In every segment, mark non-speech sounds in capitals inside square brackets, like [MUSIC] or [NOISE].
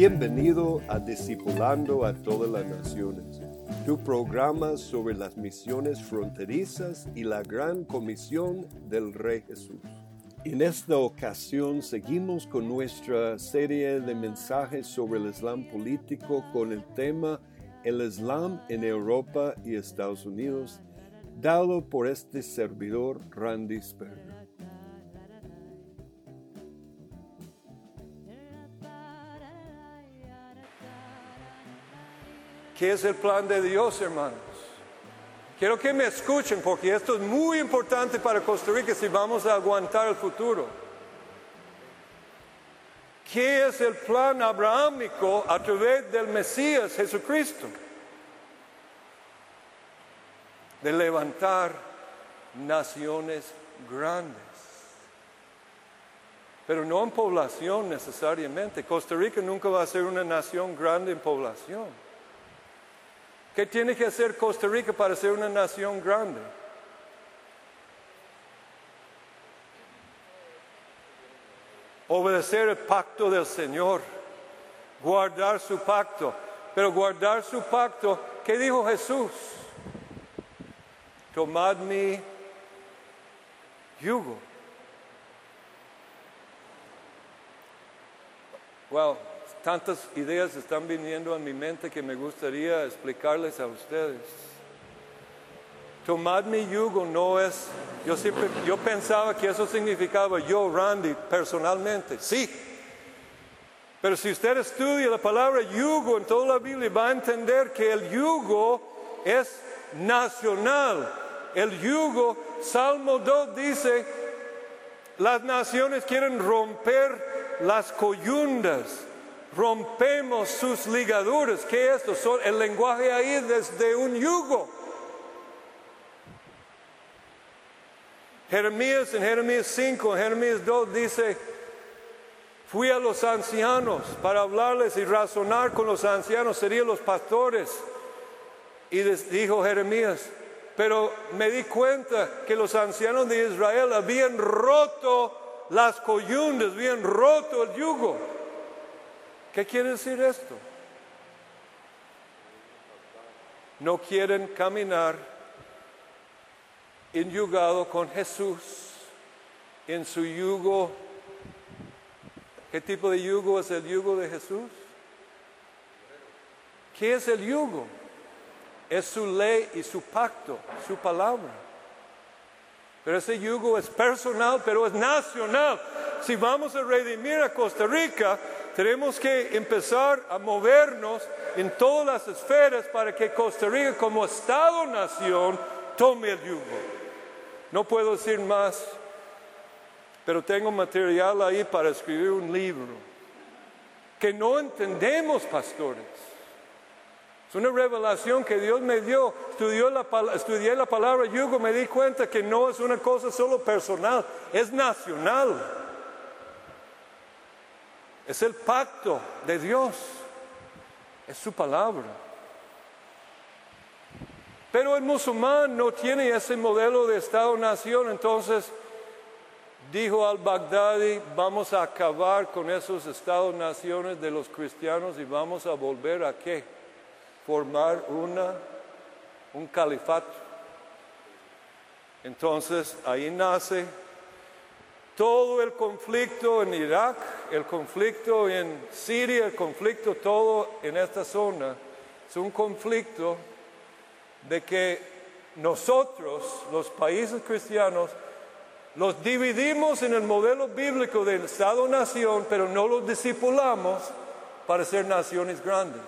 Bienvenido a Discipulando a todas las naciones, tu programa sobre las misiones fronterizas y la gran comisión del Rey Jesús. En esta ocasión seguimos con nuestra serie de mensajes sobre el Islam político con el tema El Islam en Europa y Estados Unidos, dado por este servidor Randy Sperger. ¿Qué es el plan de Dios, hermanos? Quiero que me escuchen porque esto es muy importante para Costa Rica si vamos a aguantar el futuro. ¿Qué es el plan abrahámico a través del Mesías Jesucristo? De levantar naciones grandes. Pero no en población necesariamente. Costa Rica nunca va a ser una nación grande en población. ¿Qué tiene que hacer Costa Rica para ser una nación grande? Obedecer el pacto del Señor, guardar su pacto. Pero guardar su pacto, ¿qué dijo Jesús? Tomad mi yugo. Well, tantas ideas están viniendo a mi mente que me gustaría explicarles a ustedes. Tomad mi yugo no es, yo siempre, yo pensaba que eso significaba yo, Randy, personalmente, sí. Pero si usted estudia la palabra yugo en toda la Biblia, va a entender que el yugo es nacional. El yugo, Salmo 2 dice, las naciones quieren romper las coyundas rompemos sus ligaduras. ¿Qué es esto? el lenguaje ahí desde un yugo. Jeremías en Jeremías 5, en Jeremías 2 dice, fui a los ancianos para hablarles y razonar con los ancianos, serían los pastores. Y dijo Jeremías, pero me di cuenta que los ancianos de Israel habían roto las coyundas, habían roto el yugo. ¿Qué quiere decir esto? No quieren caminar enyugado con Jesús en su yugo. ¿Qué tipo de yugo es el yugo de Jesús? ¿Qué es el yugo? Es su ley y su pacto, su palabra. Pero ese yugo es personal, pero es nacional. Si vamos a redimir a Costa Rica, tenemos que empezar a movernos en todas las esferas para que Costa Rica como Estado-nación tome el yugo. No puedo decir más, pero tengo material ahí para escribir un libro que no entendemos, pastores. Es una revelación que Dios me dio. estudié la palabra yugo, me di cuenta que no es una cosa solo personal, es nacional. Es el pacto de Dios. Es su palabra. Pero el musulmán no tiene ese modelo de Estado-nación, entonces dijo al-Baghdadi, vamos a acabar con esos Estados-naciones de los cristianos y vamos a volver a qué? Formar una, un califato. Entonces ahí nace todo el conflicto en Irak, el conflicto en Siria, el conflicto todo en esta zona. Es un conflicto de que nosotros, los países cristianos, los dividimos en el modelo bíblico del Estado-nación, pero no los discipulamos para ser naciones grandes.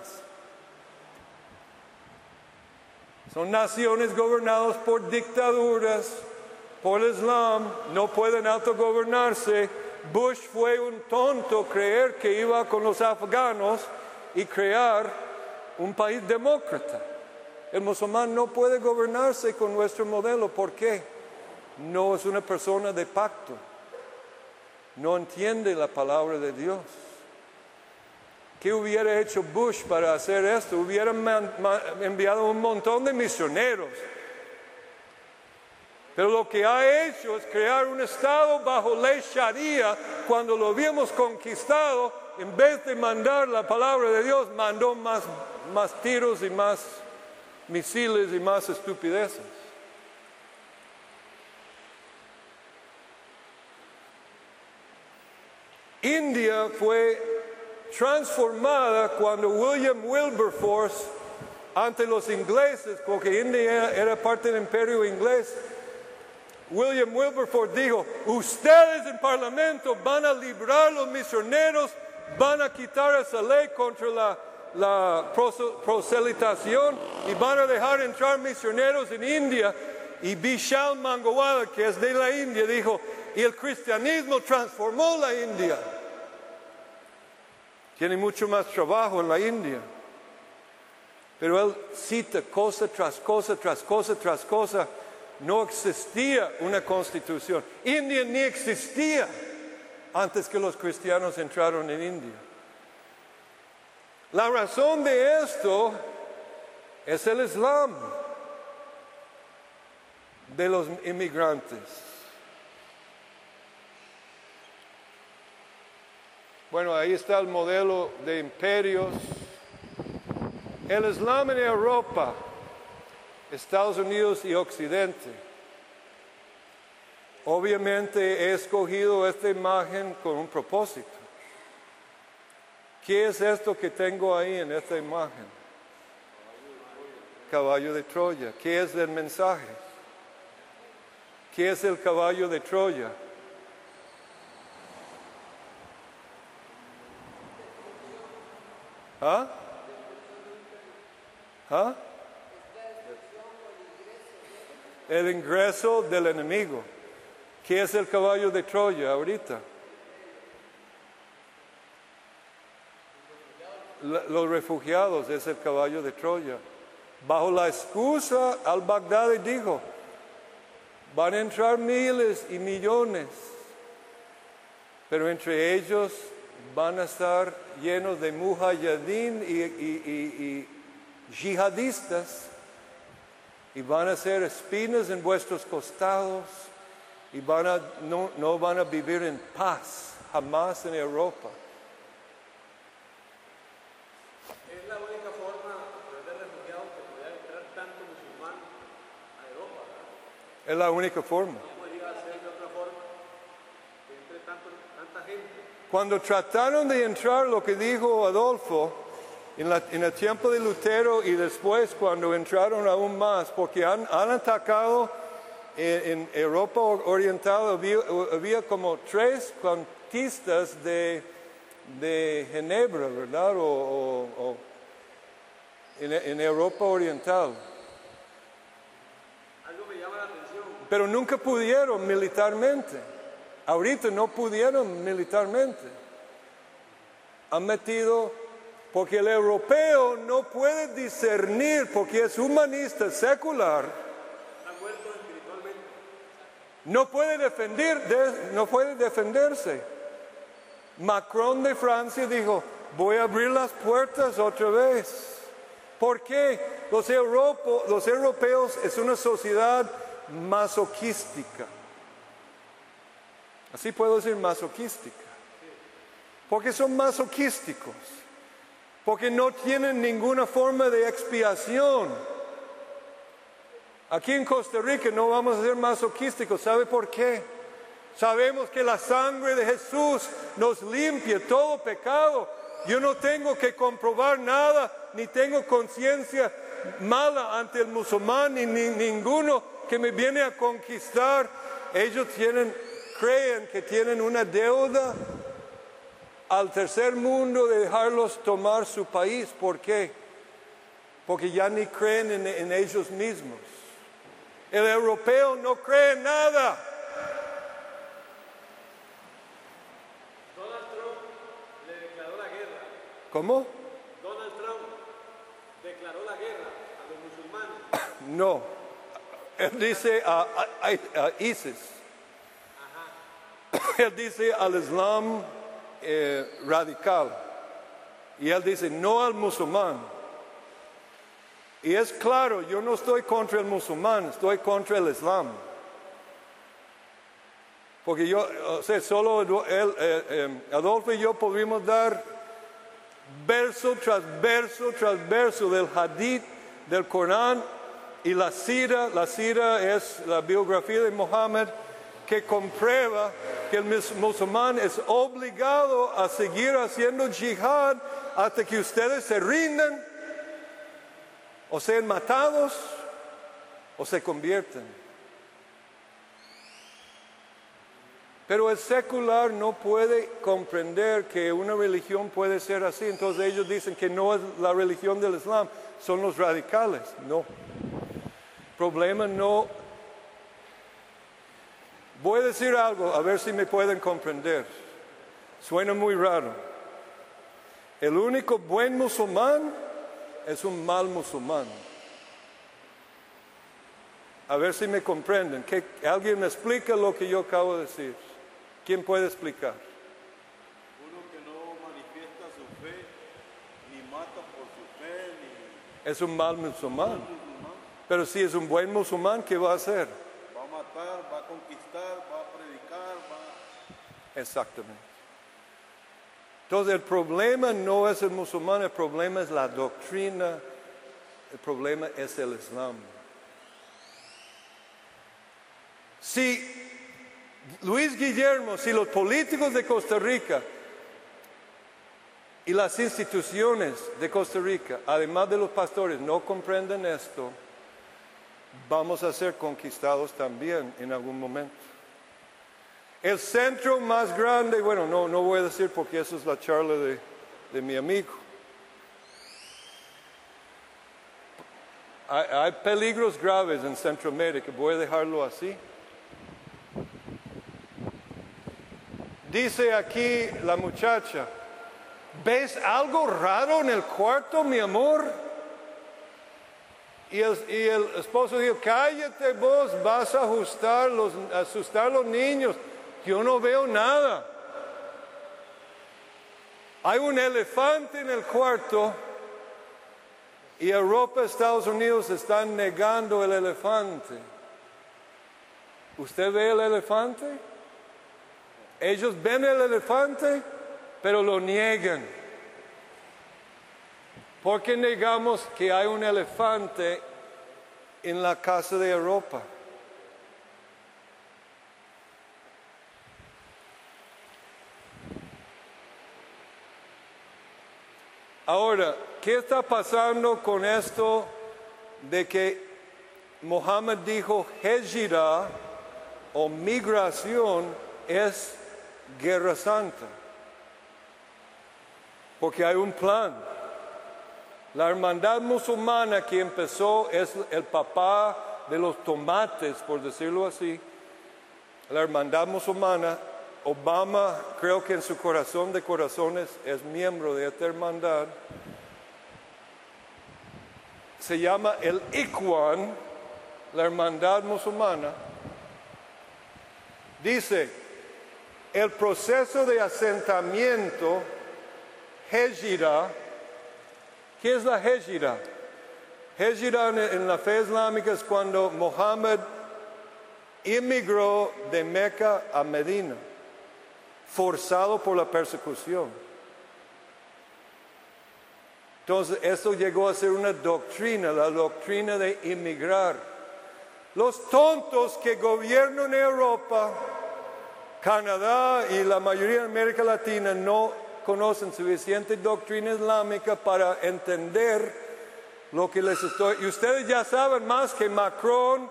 Son naciones gobernadas por dictaduras, por el Islam, no pueden autogobernarse. Bush fue un tonto creer que iba con los afganos y crear un país demócrata. El musulmán no puede gobernarse con nuestro modelo. ¿Por qué? No es una persona de pacto. No entiende la palabra de Dios. ¿Qué hubiera hecho Bush para hacer esto? Hubiera enviado un montón de misioneros. Pero lo que ha hecho es crear un Estado bajo ley Sharia. Cuando lo habíamos conquistado, en vez de mandar la palabra de Dios, mandó más, más tiros y más misiles y más estupideces. India fue transformada cuando William Wilberforce, ante los ingleses, porque India era parte del imperio inglés, William Wilberforce dijo, ustedes en parlamento van a librar los misioneros, van a quitar esa ley contra la la proselitación y van a dejar entrar misioneros en India. Y Vishal Mangawala, que es de la India, dijo, el cristianismo transformó la India. Tiene mucho más trabajo en la India. Pero él cita cosa tras cosa, tras cosa, tras cosa. No existía una constitución. India ni existía antes que los cristianos entraron en India. La razón de esto es el Islam de los inmigrantes. Bueno, ahí está el modelo de imperios. El Islam en Europa, Estados Unidos y Occidente. Obviamente he escogido esta imagen con un propósito. ¿Qué es esto que tengo ahí en esta imagen? Caballo de Troya. ¿Qué es el mensaje? ¿Qué es el caballo de Troya? ¿Ah? ¿Ah? El ingreso del enemigo. ¿Qué es el caballo de Troya ahorita? los refugiados es el caballo de Troya. Bajo la excusa, al-Baghdadi dijo, van a entrar miles y millones, pero entre ellos van a estar llenos de mujahideen y, y, yihadistas y van a ser espinas en vuestros costados y van a, no, no van a vivir en paz jamás en Europa. Es la única forma. Cuando trataron de entrar, lo que dijo Adolfo, en, el tiempo de Lutero y después cuando entraron aún más, porque han, atacado en, Europa Oriental, había, como tres conquistas de, de Ginebra, ¿verdad? O, en Europa Oriental. pero nunca pudieron militarmente. Ahorita no pudieron militarmente. Han metido, porque el europeo no puede discernir, porque es humanista, secular. No puede defender, no puede defenderse. Macron de Francia dijo, voy a abrir las puertas otra vez. ¿Por qué? Los, los europeos es una sociedad masoquística. Así puedo decir masoquística. Porque son masoquísticos. Porque no tienen ninguna forma de expiación. Aquí en Costa Rica no vamos a ser masoquísticos. ¿Sabe por qué? Sabemos que la sangre de Jesús nos limpia todo pecado. Yo no tengo que comprobar nada, ni tengo conciencia mala ante el musulmán, ni, ni ninguno que me viene a conquistar. Ellos creen que tienen una deuda al tercer mundo de dejarlos tomar su país. ¿Por qué? Porque ya ni creen en, en ellos mismos. El europeo no cree en nada. Donald Trump le declaró la guerra. ¿Cómo? Donald Trump declaró la guerra a los musulmanes. No. Él dice a, a- a ISIS. [COUGHS] Él dice al Islam eh, radical. Y él dice no al musulmán. Y es claro, yo no estoy contra el musulmán, estoy contra el Islam. Porque yo, o solo él, eh, eh, Adolfo y yo podríamos dar verso tras verso tras verso del hadith del Corán y la sira, la sira es la biografía de Mohammed que comprueba que el mus- musulmán es obligado a seguir haciendo jihad hasta que ustedes se rindan o sean matados o se convierten. Pero el secular no puede comprender que una religión puede ser así. Entonces ellos dicen que no es la religión del Islam, son los radicales. No. Problema no. Voy a decir algo, a ver si me pueden comprender. Suena muy raro. El único buen musulmán es un mal musulmán. A ver si me comprenden. Que alguien me explica lo que yo acabo de decir. ¿Quién puede explicar? Uno que no manifiesta su fe, ni mata por su fe, ni Es un mal musulmán. Pero si es un buen musulmán, ¿qué va a hacer? va a matar, va a conquistar, va a predicar, va Exactamente. Entonces el problema no es el musulmán, el problema es la doctrina, el problema es el Islam. Si Luis Guillermo, si los políticos de Costa Rica y las instituciones de Costa Rica, además de los pastores, no comprenden esto, vamos a ser conquistados también en algún momento. El centro más grande, bueno, no, no voy a decir porque eso es la charla de, de mi amigo. Hay, peligros graves en Centroamérica, voy a dejarlo así. Dice aquí la muchacha, ¿ves algo raro en el cuarto, mi amor? Y el, y el esposo dijo, cállate vos, vas a ajustar los, asustar a los niños. Yo no veo nada. Hay un elefante en el cuarto y Europa, Estados Unidos están negando el elefante. ¿Usted ve el elefante? Ellos ven el elefante, pero lo niegan. ¿Por qué negamos que hay un elefante en la casa de Europa? Ahora, ¿qué está pasando con esto de que Mohammed dijo hejira o migración es guerra santa? Porque hay un plan. La hermandad musulmana que empezó es el papá de los tomates, por decirlo así. La hermandad musulmana, Obama creo que en su corazón de corazones es miembro de esta hermandad. Se llama el Ikhwan, la hermandad musulmana. Dice, el proceso de asentamiento, Hejira, ¿qué es la Hejira? Hejira en, la fe islámica es cuando Mohammed inmigró de Meca a Medina, forzado por la persecución. Entonces, esto llegó a ser una doctrina, la doctrina de inmigrar. Los tontos que gobiernan Europa, Canadá y la mayoría de América Latina no conocen suficiente doctrina islámica para entender lo que les estoy. Y ustedes ya saben más que Macron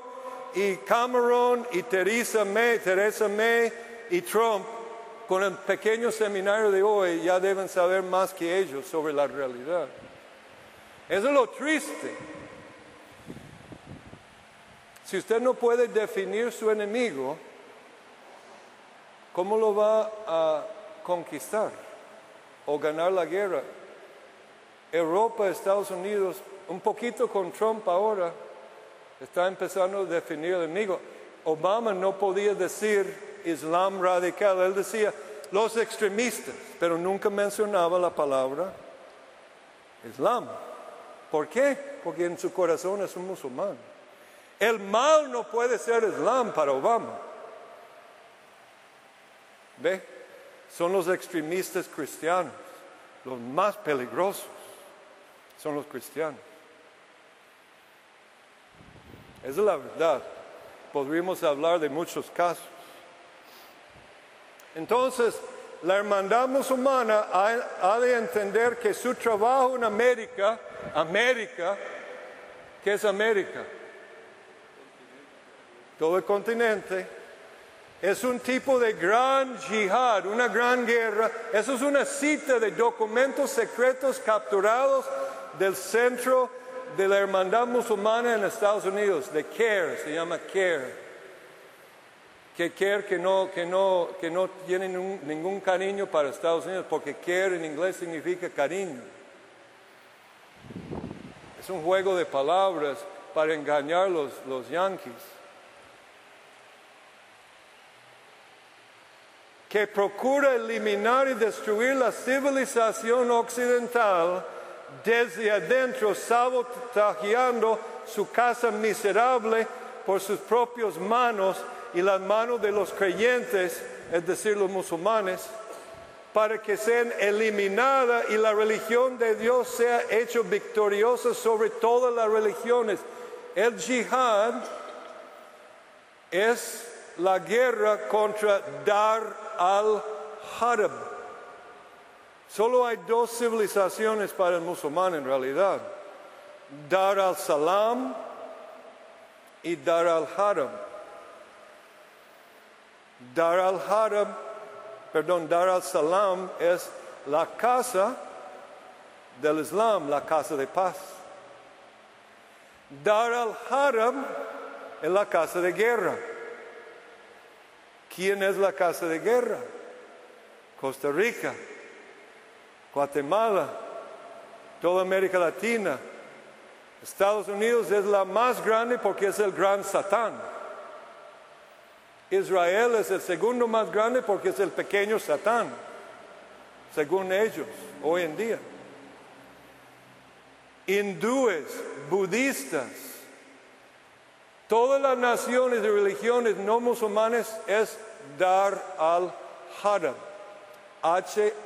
y Cameron y Theresa May, Theresa May y Trump, con el pequeño seminario de hoy, ya deben saber más que ellos sobre la realidad. Eso es lo triste. Si usted no puede definir su enemigo, ¿cómo lo va a conquistar o ganar la guerra? Europa, Estados Unidos, un poquito con Trump ahora, está empezando a definir el enemigo. Obama no podía decir Islam radical, él decía los extremistas, pero nunca mencionaba la palabra Islam. ¿Por qué? Porque en su corazón es un musulmán. El mal no puede ser Islam para Obama. ¿Ve? Son los extremistas cristianos, los más peligrosos. Son los cristianos. Esa es la verdad. Podríamos hablar de muchos casos. Entonces, la hermandad musulmana ha, de entender que su trabajo en América, América, ¿qué es América? Todo el continente, es un tipo de gran jihad, una gran guerra. Eso es una cita de documentos secretos capturados del centro de la hermandad musulmana en Estados Unidos, de CARE, se llama CARE. Que CARE que no, que no, que no tiene ningún, ningún cariño para Estados Unidos, porque CARE en inglés significa cariño. Es un juego de palabras para engañar los, los yanquis. que procura eliminar y destruir la civilización occidental desde adentro, sabotajeando su casa miserable por sus propias manos y las manos de los creyentes, es decir, los musulmanes, para que sean eliminadas y la religión de Dios sea hecha victoriosa sobre todas las religiones. El jihad es la guerra contra Dar al-Harab. Solo hay dos civilizaciones para el musulmán en realidad. Dar al-Salam y Dar al-Haram. Dar al-Haram, perdón, Dar al-Salam es la casa del Islam, la casa de paz. Dar al-Haram es la casa de guerra. ¿Quién es la casa de guerra? Costa Rica, Guatemala, toda América Latina. Estados Unidos es la más grande porque es el gran Satán. Israel es el segundo más grande porque es el pequeño Satán, según ellos, hoy en día. Hindúes, budistas, todas las naciones y religiones no musulmanes es Dar al-Harab, H-A-R-B.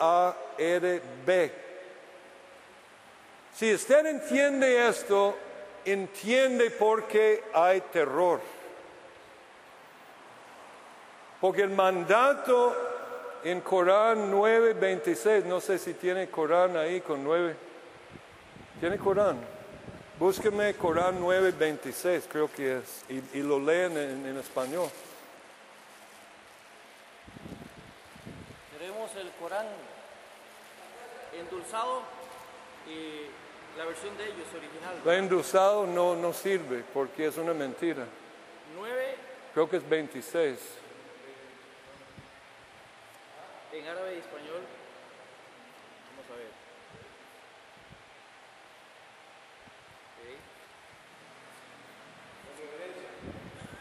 Si usted entiende esto, entiende por qué hay terror. Porque el mandato en Corán 9:26, no sé si tiene Corán ahí con 9. ¿Tiene Corán? Búsqueme Corán 9:26, creo que es, y, y lo leen en, en, español. Tenemos el Corán endulzado y la versión de ellos original. La endulzado no, no sirve porque es una mentira. 9 Creo que es 26. En árabe y español. Vamos a ver.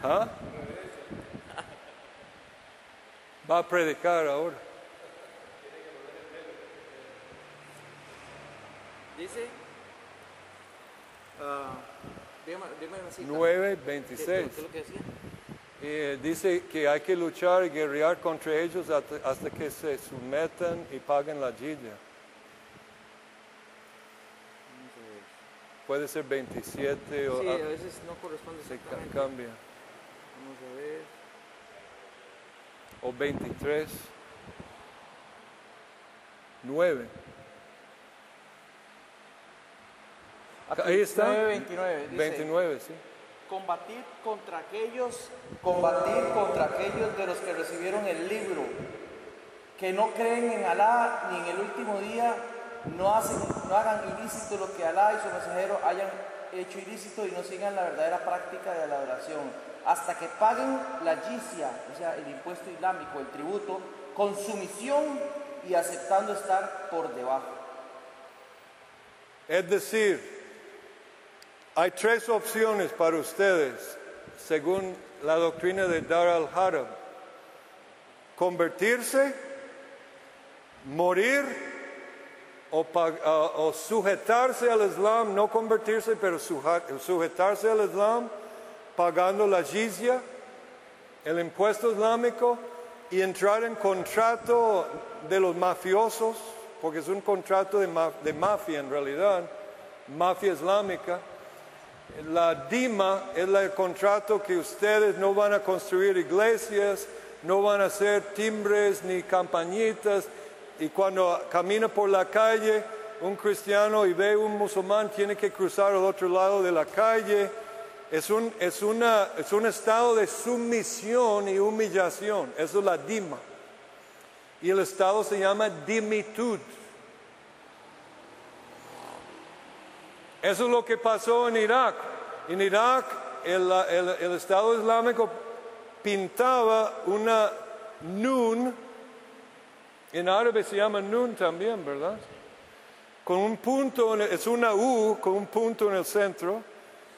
Ok. ¿Ah? [LAUGHS] va a predicar ahora. Dice, ah, dígame, dígame una cita. 9, ¿Qué, 26. qué- qué es lo que decía? Eh, dice que hay que luchar y guerrear contra ellos hasta, hasta que se sometan y paguen la jizya. Puede ser 27 o Sí, a veces no corresponde se cambia. Vamos a ver. O 23. 9. Ahí está. 9:29 dice, 29, sí. Combatir contra aquellos, combatir contra aquellos de los que recibieron el libro, que no creen en Alá ni en el último día, no, hacen, no hagan ilícito lo que Alá y su mensajero hayan hecho ilícito y no sigan la verdadera práctica de la adoración, hasta que paguen la jizya, o sea, el impuesto islámico, el tributo, con sumisión y aceptando estar por debajo. Es decir, hay tres opciones para ustedes, según la doctrina de Dar al-Harab. Convertirse, morir o, sujetarse al Islam, no convertirse, pero sujetarse al Islam, pagando la jizya, el impuesto islámico, y entrar en contrato de los mafiosos, porque es un contrato de mafia en realidad, mafia islámica. La DIMA es el contrato que ustedes no van a construir iglesias, no van a hacer timbres ni campañitas, y cuando camina por la calle un cristiano y ve un musulmán, tiene que cruzar al otro lado de la calle. Es un, es una, es un estado de sumisión y humillación, eso es la DIMA. Y el estado se llama dimitud. Eso es lo que pasó en Irak. En Irak el, el- el Estado Islámico pintaba una nun, en árabe se llama nun también, ¿verdad? Con un punto, en el- es una U con un punto en el centro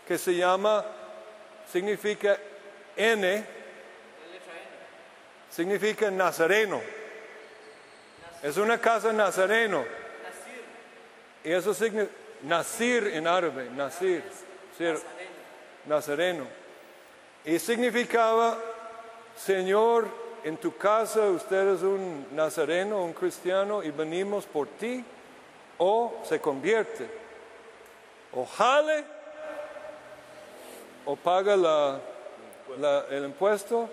que se llama, significa N, significa nazareno. Es una casa nazareno. Y eso significa Nasir en árabe, Nasir, Nazareno. Y significaba, Señor, en tu casa usted es un nazareno, un cristiano, y venimos por ti, o se convierte, o jale, o paga el impuesto,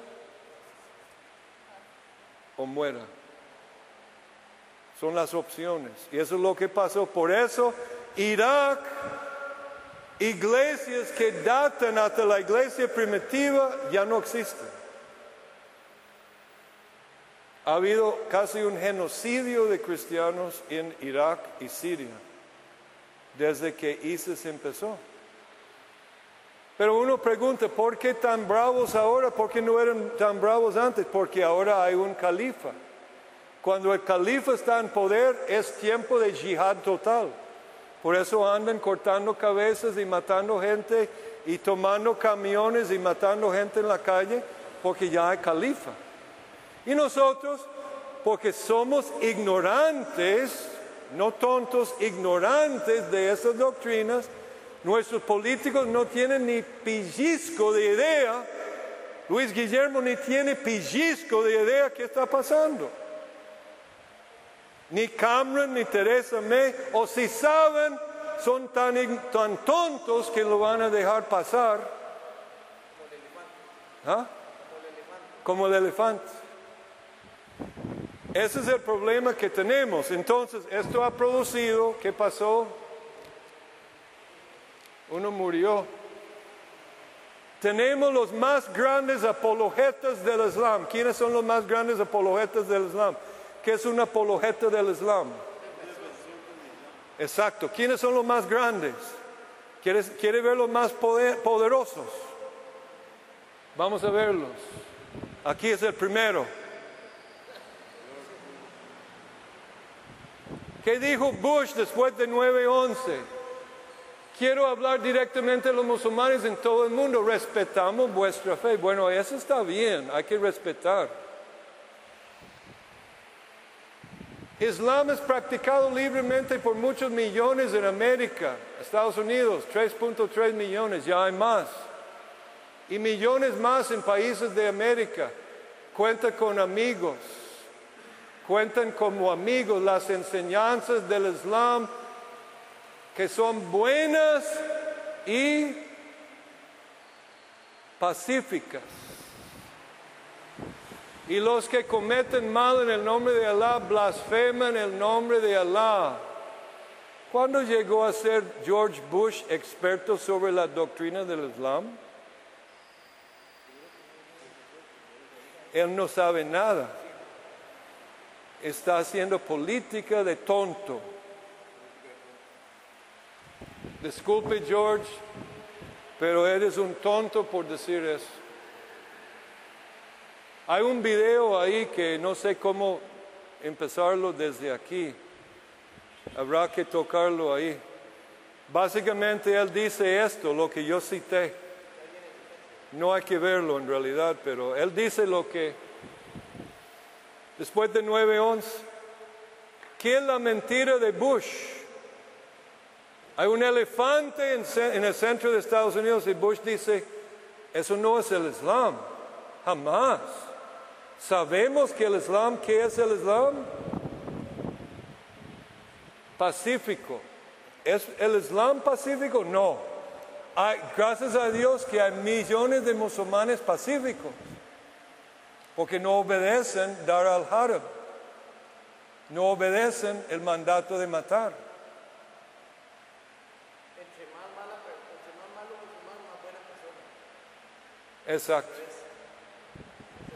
o muera. Son las opciones. Y eso es lo que pasó. Por eso Irak, iglesias que datan hasta la iglesia primitiva ya no existen. Ha habido casi un genocidio de cristianos en Irak y Siria desde que ISIS empezó. Pero uno pregunta, ¿por qué tan bravos ahora? ¿Por qué no eran tan bravos antes? Porque ahora hay un califa. Cuando el califa está en poder es tiempo de yihad total. Por eso andan cortando cabezas y matando gente y tomando camiones y matando gente en la calle porque ya hay califa. Y nosotros, porque somos ignorantes, no tontos, ignorantes de esas doctrinas, nuestros políticos no tienen ni pellizco de idea. Luis Guillermo ni tiene pellizco de idea qué está pasando. Ni Cameron ni Teresa May, o si saben, son tan, tan tontos que lo van a dejar pasar. ¿Ah? Como el elefante. Ese es el problema que tenemos. Entonces, esto ha producido, ¿qué pasó? Uno murió. Tenemos los más grandes apologetas del Islam. ¿Quiénes son los más grandes apologetas del Islam? ¿Qué es un apologeta del Islam? Exacto. ¿Quiénes son los más grandes? ¿Quieres, ¿Quiere ver los más poder- poderosos? Vamos a verlos. Aquí es el primero. ¿Qué dijo Bush después de 9-11? Quiero hablar directamente a los musulmanes en todo el mundo. Respetamos vuestra fe. Bueno, eso está bien, hay que respetar. Islam es practicado libremente por muchos millones en América, Estados Unidos, 3.3 millones, ya hay más. Y millones más en países de América. Cuenta con amigos, cuentan como amigos las enseñanzas del Islam que son buenas y pacíficas. Y los que cometen mal en el nombre de Allah blasfeman el nombre de Allah. ¿Cuándo llegó a ser George Bush experto sobre la doctrina del Islam? Él no sabe nada. Está haciendo política de tonto. Disculpe George, pero eres un tonto por decir eso. Hay un video ahí que no sé cómo empezarlo desde aquí. Habrá que tocarlo ahí. Básicamente él dice esto, lo que yo cité. No hay que verlo en realidad, pero él dice lo que después de 9-11, ¿qué es la mentira de Bush? Hay un elefante en el centro de Estados Unidos y Bush dice, eso no es el Islam, jamás. Sabemos que el Islam, ¿qué es el Islam? Pacífico. ¿Es el Islam pacífico? No. Hay, gracias a Dios que hay millones de musulmanes pacíficos, porque no obedecen dar al haram, no obedecen el mandato de matar. Entre más mala, entre más malo musulmán, más buena persona. Exacto.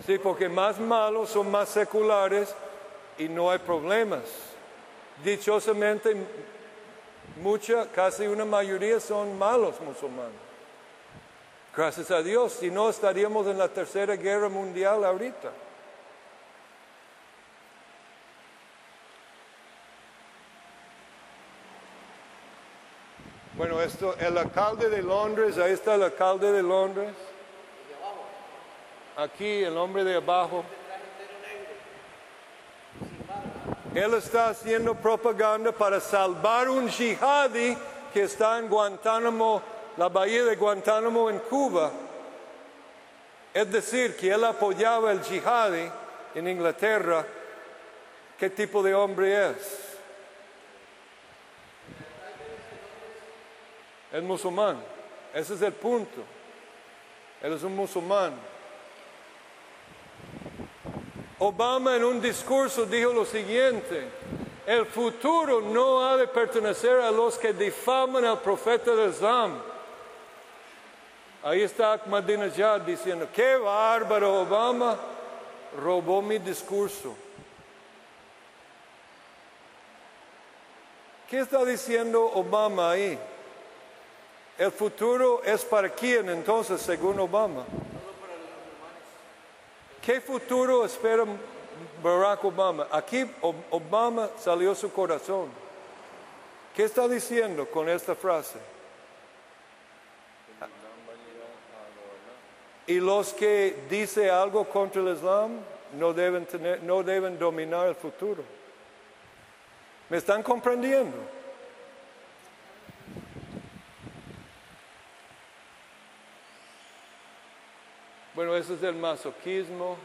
Sí, porque más malos son más seculares y no hay problemas. Dichosamente, mucha, casi una mayoría son malos musulmanes. Gracias a Dios, si no estaríamos en la tercera guerra mundial ahorita. Bueno, esto, el alcalde de Londres, ahí está el alcalde de Londres. Aquí el hombre de abajo. Él está haciendo propaganda para salvar un jihadi que está en Guantánamo, la bahía de Guantánamo en Cuba. Es decir, que él apoyaba el jihadi en Inglaterra. ¿Qué tipo de hombre es? Es musulmán. Ese es el punto. Él es un musulmán. Obama en un discurso dijo lo siguiente, el futuro no ha de pertenecer a los que difaman al profeta del Islam. Ahí está Ahmadinejad diciendo, qué bárbaro Obama robó mi discurso. ¿Qué está diciendo Obama ahí? El futuro es para quién entonces, según Obama. ¿Qué futuro espera Barack Obama? Aquí Obama salió su corazón. ¿Qué está diciendo con esta frase? Y los que dicen algo contra el Islam no deben, tener, no deben dominar el futuro. ¿Me están comprendiendo? Bueno, eso es el masoquismo.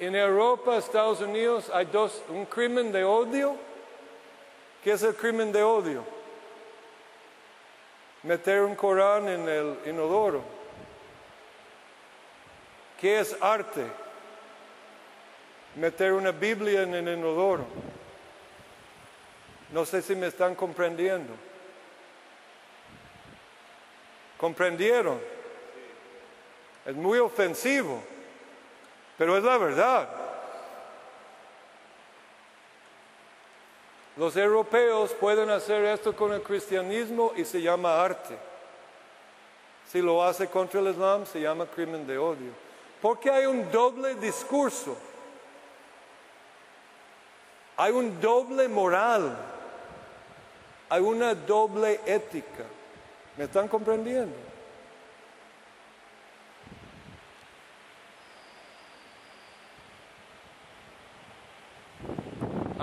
En Europa, Estados Unidos, hay dos, un crimen de odio. ¿Qué es el crimen de odio? Meter un Corán en el inodoro. ¿Qué es arte? Meter una Biblia en el inodoro. No sé si me están comprendiendo. ¿Comprendieron? Es muy ofensivo, pero es la verdad. Los europeos pueden hacer esto con el cristianismo y se llama arte. Si lo hace contra el Islam, se llama crimen de odio. Porque hay un doble discurso. Hay un doble moral. Hay una doble ética. ¿Me están comprendiendo?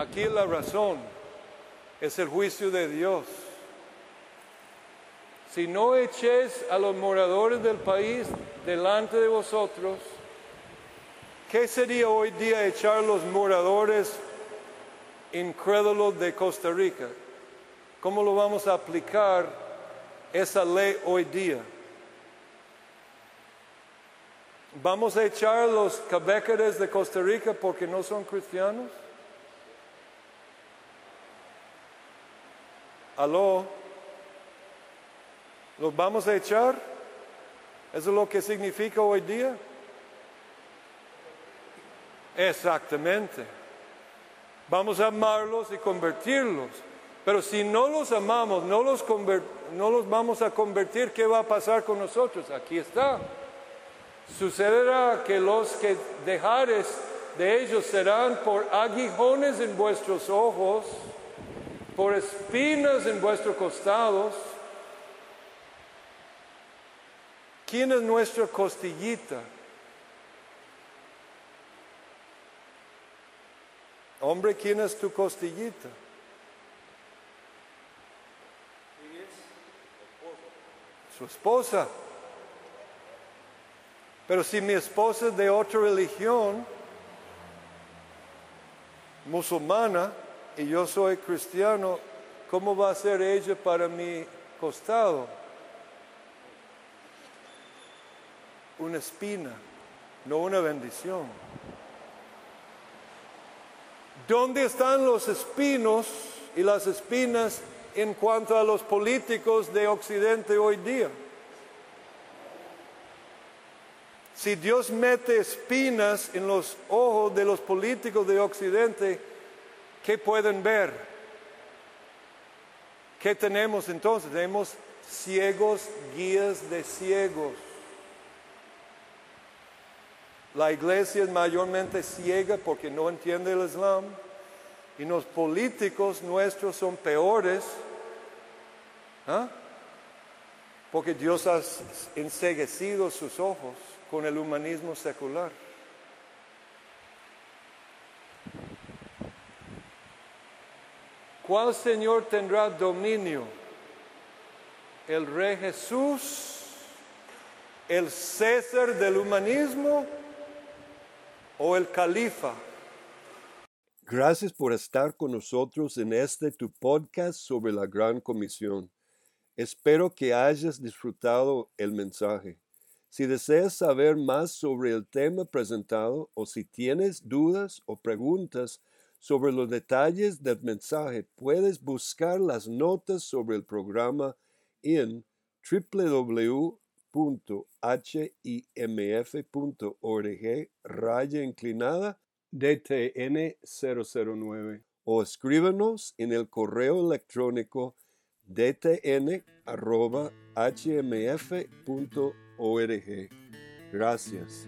Aquí la razón es el juicio de Dios. Si no echéis a los moradores del país delante de vosotros, ¿qué sería hoy día echar los moradores incrédulos de Costa Rica? ¿Cómo lo vamos a aplicar esa ley hoy día? ¿Vamos a echar los cabécares de Costa Rica porque no son cristianos? ¿Aló? ¿Los vamos a echar? ¿Eso es lo que significa hoy día? Exactamente. Vamos a amarlos y convertirlos. Pero si no los amamos, no los, no los vamos a convertir, ¿qué va a pasar con nosotros? Aquí está. Sucederá que los que dejares de ellos serán por aguijones en vuestros ojos, por espinas en vuestros costados. ¿Quién es nuestra costillita? Hombre, ¿quién es tu costillita? Su esposa. Pero si mi esposa es de otra religión, musulmana, y yo soy cristiano, ¿cómo va a ser ella para mi costado? Una espina, no una bendición. ¿Dónde están los espinos y las espinas en cuanto a los políticos de Occidente hoy día? Si Dios mete espinas en los ojos de los políticos de Occidente, ¿qué pueden ver? ¿Qué tenemos entonces? Tenemos ciegos, guías de ciegos. La iglesia es mayormente ciega porque no entiende el Islam y los políticos nuestros son peores ¿ah? porque Dios ha enseguecido sus ojos con el humanismo secular. ¿Cuál Señor tendrá dominio? ¿El Rey Jesús? ¿El César del humanismo? ¿O el Califa? Gracias por estar con nosotros en este tu podcast sobre la Gran Comisión. Espero que hayas disfrutado el mensaje. Si deseas saber más sobre el tema presentado o si tienes dudas o preguntas sobre los detalles del mensaje, puedes buscar las notas sobre el programa en www.himf.org raya inclinada DTN 009 o escríbanos en el correo electrónico dtn.hmf.org org. Gracias.